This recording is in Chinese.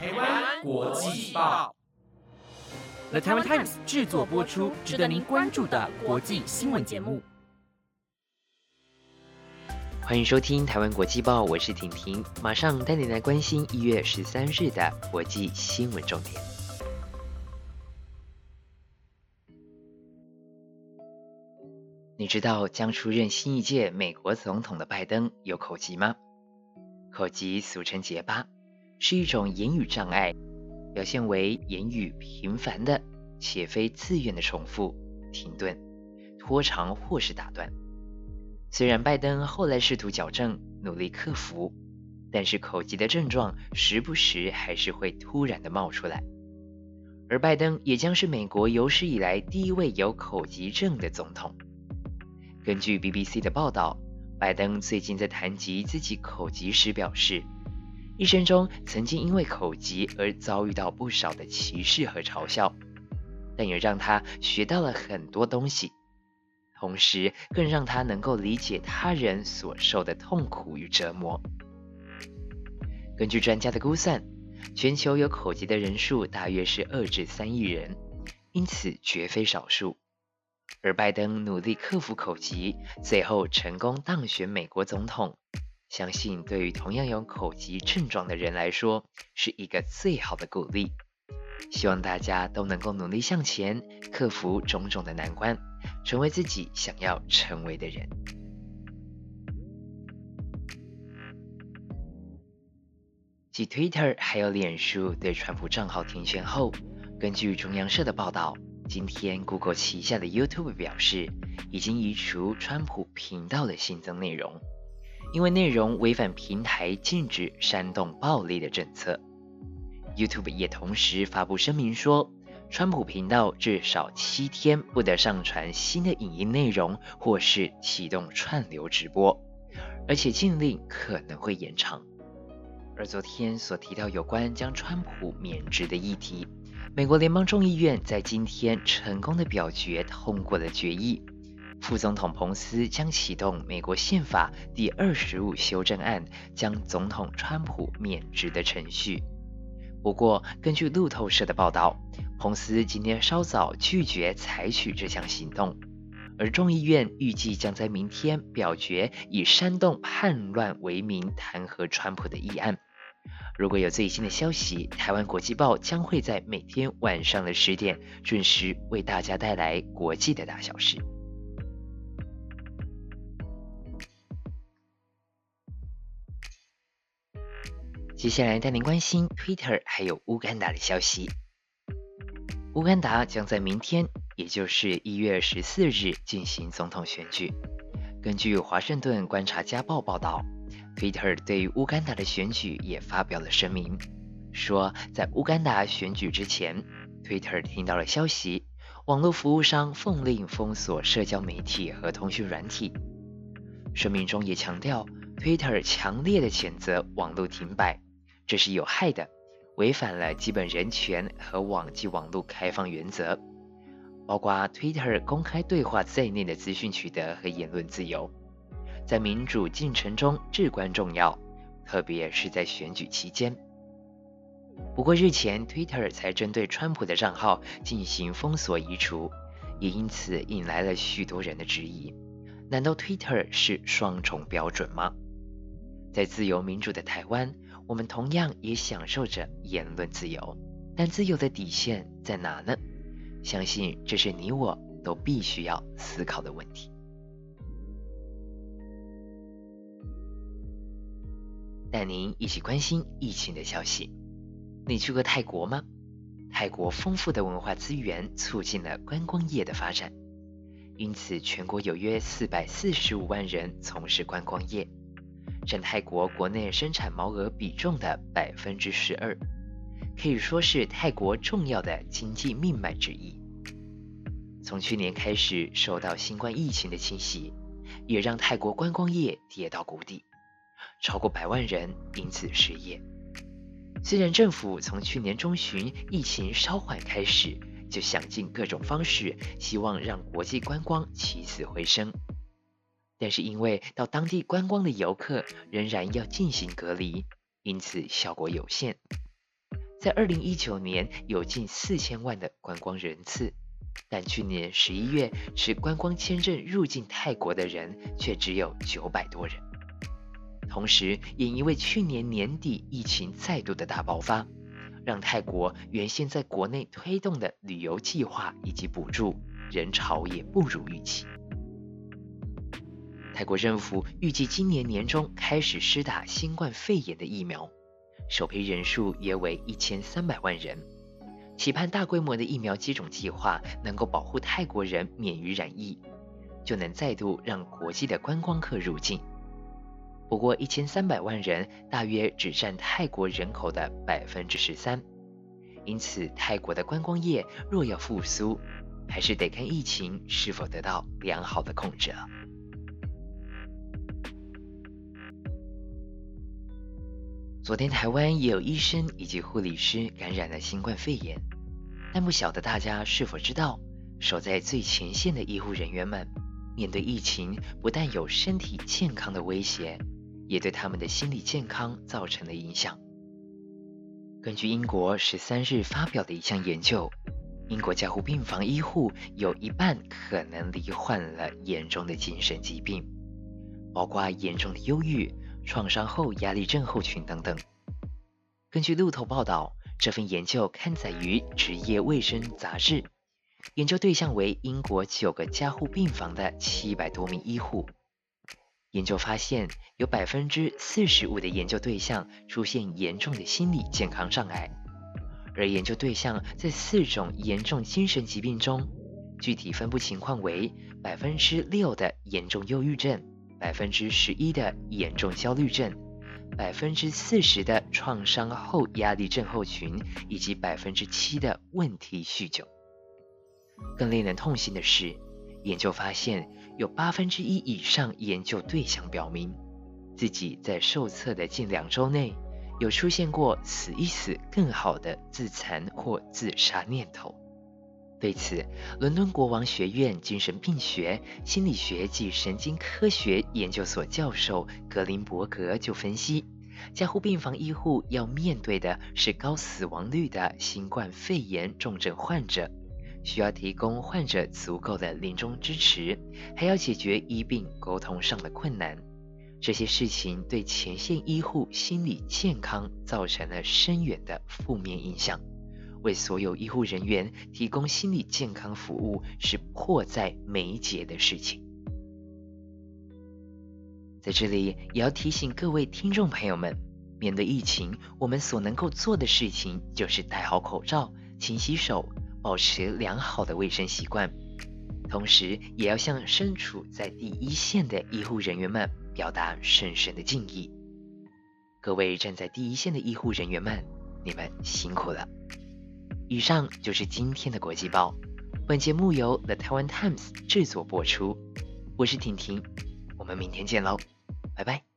台湾国际报，The Taiwan Times 制作播出，值得您关注的国际新闻节目。欢迎收听台湾国际报，我是婷婷，马上带你来关心一月十三日的国际新闻重点。你知道将出任新一届美国总统的拜登有口疾吗？口疾俗称结巴，是一种言语障碍，表现为言语频繁的且非自愿的重复、停顿、拖长或是打断。虽然拜登后来试图矫正，努力克服，但是口疾的症状时不时还是会突然的冒出来。而拜登也将是美国有史以来第一位有口疾症的总统。根据 BBC 的报道，拜登最近在谈及自己口疾时表示，一生中曾经因为口疾而遭遇到不少的歧视和嘲笑，但也让他学到了很多东西。同时，更让他能够理解他人所受的痛苦与折磨。根据专家的估算，全球有口疾的人数大约是二至三亿人，因此绝非少数。而拜登努力克服口疾，最后成功当选美国总统，相信对于同样有口疾症状的人来说，是一个最好的鼓励。希望大家都能够努力向前，克服种种的难关。成为自己想要成为的人。继 Twitter 还有脸书对川普账号停权后，根据中央社的报道，今天 Google 旗下的 YouTube 表示，已经移除川普频道的新增内容，因为内容违反平台禁止煽动暴力的政策。YouTube 也同时发布声明说。川普频道至少七天不得上传新的影音内容，或是启动串流直播，而且禁令可能会延长。而昨天所提到有关将川普免职的议题，美国联邦众议院在今天成功的表决通过了决议，副总统彭斯将启动美国宪法第二十五修正案，将总统川普免职的程序。不过，根据路透社的报道，彭斯今天稍早拒绝采取这项行动，而众议院预计将在明天表决以煽动叛乱为名弹劾川普的议案。如果有最新的消息，台湾国际报将会在每天晚上的十点准时为大家带来国际的大小事。接下来带您关心 Twitter 还有乌干达的消息。乌干达将在明天，也就是一月十四日进行总统选举。根据华盛顿观察家报报道，Twitter 对于乌干达的选举也发表了声明，说在乌干达选举之前，Twitter 听到了消息，网络服务商奉令封锁社交媒体和通讯软体。声明中也强调，Twitter 强烈的谴责网络停摆。这是有害的，违反了基本人权和网际网络开放原则，包括 Twitter 公开对话在内的资讯取得和言论自由，在民主进程中至关重要，特别是在选举期间。不过日前 Twitter 才针对川普的账号进行封锁移除，也因此引来了许多人的质疑：难道 Twitter 是双重标准吗？在自由民主的台湾。我们同样也享受着言论自由，但自由的底线在哪呢？相信这是你我都必须要思考的问题。带您一起关心疫情的消息。你去过泰国吗？泰国丰富的文化资源促进了观光业的发展，因此全国有约四百四十五万人从事观光业。占泰国国内生产毛额比重的百分之十二，可以说是泰国重要的经济命脉之一。从去年开始受到新冠疫情的侵袭，也让泰国观光业跌到谷底，超过百万人因此失业。虽然政府从去年中旬疫情稍缓开始，就想尽各种方式，希望让国际观光起死回生。但是因为到当地观光的游客仍然要进行隔离，因此效果有限。在二零一九年有近四千万的观光人次，但去年十一月持观光签证入境泰国的人却只有九百多人。同时，也因为去年年底疫情再度的大爆发，让泰国原先在国内推动的旅游计划以及补助人潮也不如预期。泰国政府预计今年年中开始施打新冠肺炎的疫苗，首批人数约为一千三百万人，期盼大规模的疫苗接种计划能够保护泰国人免于染疫，就能再度让国际的观光客入境。不过，一千三百万人大约只占泰国人口的百分之十三，因此泰国的观光业若要复苏，还是得看疫情是否得到良好的控制了。昨天，台湾也有医生以及护理师感染了新冠肺炎，但不晓得大家是否知道，守在最前线的医护人员们，面对疫情不但有身体健康的威胁。也对他们的心理健康造成了影响。根据英国十三日发表的一项研究，英国加护病房医护有一半可能罹患了严重的精神疾病，包括严重的忧郁、创伤后压力症候群等等。根据路透报道，这份研究刊载于《职业卫生杂志》，研究对象为英国九个加护病房的七百多名医护。研究发现，有百分之四十五的研究对象出现严重的心理健康障碍，而研究对象在四种严重精神疾病中，具体分布情况为百分之六的严重忧郁症，百分之十一的严重焦虑症，百分之四十的创伤后压力症候群，以及百分之七的问题酗酒。更令人痛心的是，研究发现。有八分之一以上研究对象表明，自己在受测的近两周内有出现过死一死更好的自残或自杀念头。对此，伦敦国王学院精神病学、心理学及神经科学研究所教授格林伯格就分析，加护病房医护要面对的是高死亡率的新冠肺炎重症患者。需要提供患者足够的临终支持，还要解决医病沟通上的困难。这些事情对前线医护心理健康造成了深远的负面影响。为所有医护人员提供心理健康服务是迫在眉睫的事情。在这里也要提醒各位听众朋友们，面对疫情，我们所能够做的事情就是戴好口罩、勤洗手。保持良好的卫生习惯，同时也要向身处在第一线的医护人员们表达深深的敬意。各位站在第一线的医护人员们，你们辛苦了。以上就是今天的国际报，本节目由 The Taiwan Times 制作播出。我是婷婷，我们明天见喽，拜拜。